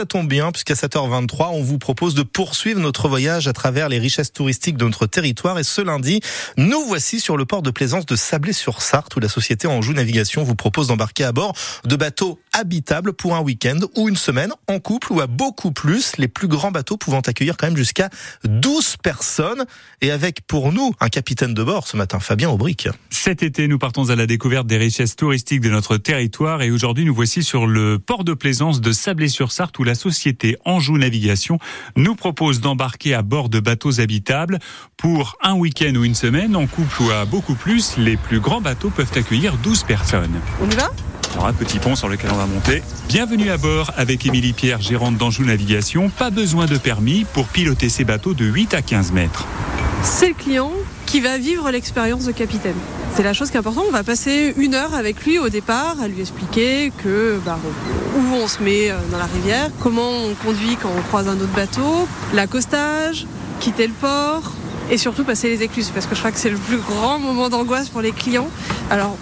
Ça tombe bien puisqu'à 7h23, on vous propose de poursuivre notre voyage à travers les richesses touristiques de notre territoire. Et ce lundi, nous voici sur le port de plaisance de Sablé-sur-Sarthe où la société Anjou Navigation vous propose d'embarquer à bord de bateaux habitables pour un week-end ou une semaine en couple ou à beaucoup plus, les plus grands bateaux pouvant accueillir quand même jusqu'à 12 personnes. Et avec pour nous un capitaine de bord ce matin, Fabien Aubric. Cet été, nous partons à la découverte des richesses touristiques de notre territoire. Et aujourd'hui nous voici sur le port de plaisance de Sablé-sur-Sarthe où la société Anjou Navigation nous propose d'embarquer à bord de bateaux habitables pour un week-end ou une semaine en couple ou à beaucoup plus. Les plus grands bateaux peuvent accueillir 12 personnes. On y va? Alors un petit pont sur lequel on va monter. Bienvenue à bord avec Émilie Pierre, gérante d'Anjou Navigation. Pas besoin de permis pour piloter ces bateaux de 8 à 15 mètres. C'est le client qui va vivre l'expérience de capitaine. C'est la chose qui est importante. On va passer une heure avec lui au départ à lui expliquer que bah, où on se met euh, dans la rivière, comment on conduit quand on croise un autre bateau, l'accostage, quitter le port et surtout passer les écluses parce que je crois que c'est le plus grand moment d'angoisse pour les clients. Alors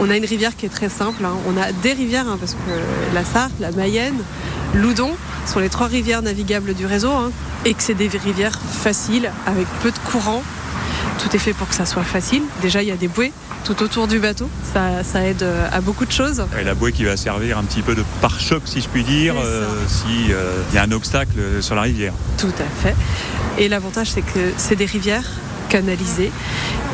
on a une rivière qui est très simple. Hein. On a des rivières, hein, parce que la Sarthe, la Mayenne, Loudon sont les trois rivières navigables du réseau, hein, et que c'est des rivières faciles, avec peu de courant. Tout est fait pour que ça soit facile. Déjà, il y a des bouées tout autour du bateau. Ça, aide euh, à beaucoup de choses. Et la bouée qui va servir un petit peu de pare-choc, si je puis dire, euh, s'il euh, y a un obstacle sur la rivière. Tout à fait. Et l'avantage, c'est que c'est des rivières canalisées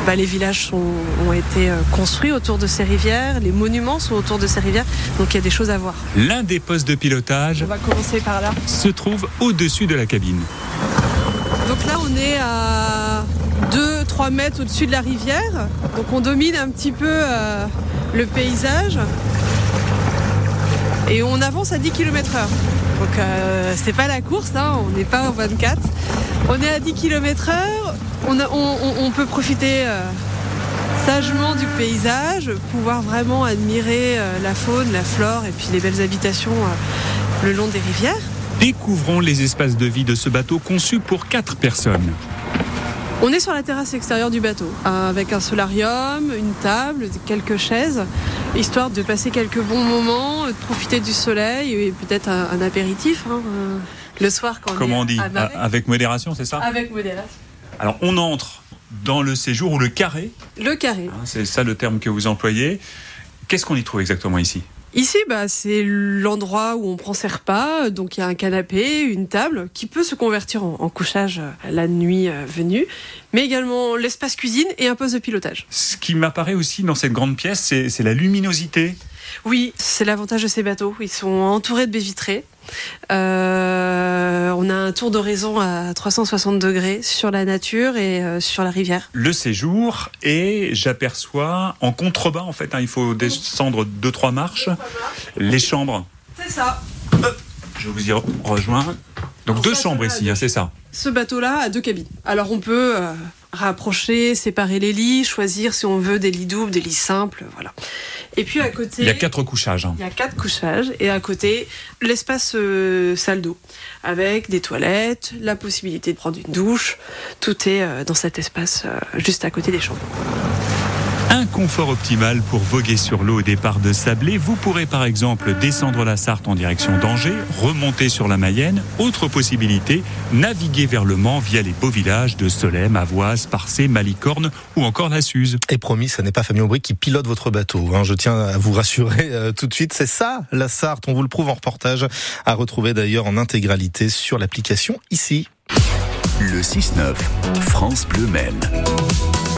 bah, les villages ont été euh, construits autour de ces rivières, les monuments sont autour de ces rivières, donc il y a des choses à voir. L'un des postes de pilotage on va commencer par là. se trouve au-dessus de la cabine. Donc là, on est à 2-3 mètres au-dessus de la rivière, donc on domine un petit peu euh, le paysage et on avance à 10 km heure. Donc euh, c'est pas la course, hein, on n'est pas au 24. On est à 10 km heure, on, peut profiter euh, sagement du paysage, pouvoir vraiment admirer la faune, la flore et puis les belles habitations le long des rivières. Découvrons les espaces de vie de ce bateau conçu pour 4 personnes. On est sur la terrasse extérieure du bateau, avec un solarium, une table, quelques chaises, histoire de passer quelques bons moments, de profiter du soleil et peut-être un, apéritif hein, euh, le soir quand Comment on, dit Avec modération, c'est ça Avec modération. Alors on entre dans le séjour ou le carré. Le carré. Hein, c'est ça le terme que vous employez. Qu'est-ce qu'on y trouve exactement ici? Ici, bah, c'est l'endroit où on prend ses repas. Donc il y a un canapé, une table qui peut se convertir en, couchage euh, la nuit euh, venue, mais également l'espace cuisine et un poste de pilotage. Ce qui m'apparaît aussi dans cette grande pièce, c'est la luminosité. Oui, c'est l'avantage de ces bateaux. Ils sont entourés de baies vitrées. Euh, on a un tour d'horizon à 360 degrés sur la nature et euh, sur la rivière. Le séjour et j'aperçois en contrebas en fait, hein, il faut descendre deux trois marches, les chambres. C'est ça. je vous y rejoins. Donc deux chambres ici, hein, c'est ça. Ce bateau-là a deux cabines. Alors on peut euh, rapprocher, séparer les lits, choisir si on veut des lits doubles, des lits simples, voilà. Et puis à côté, il y a quatre couchages. Hein. Il y a quatre couchages et à côté l'espace euh, salle d'eau avec des toilettes, la possibilité de prendre une douche. Tout est euh, dans cet espace juste à côté des chambres. Un confort optimal pour voguer sur l'eau au départ de Sablé. Vous pourrez par exemple descendre la Sarthe en direction d'Angers, remonter sur la Mayenne. Autre possibilité, naviguer vers le Mans via les beaux villages de Solem, Avoise, Parcé, Malicorne ou encore la Suze. Et promis, ce n'est pas Fabien Aubry qui pilote votre bateau. Hein. Je tiens à vous rassurer euh, tout de suite. C'est ça, la Sarthe. On vous le prouve en reportage, à retrouver d'ailleurs en intégralité sur l'application ici. Le 6-9, France Bleu Maine.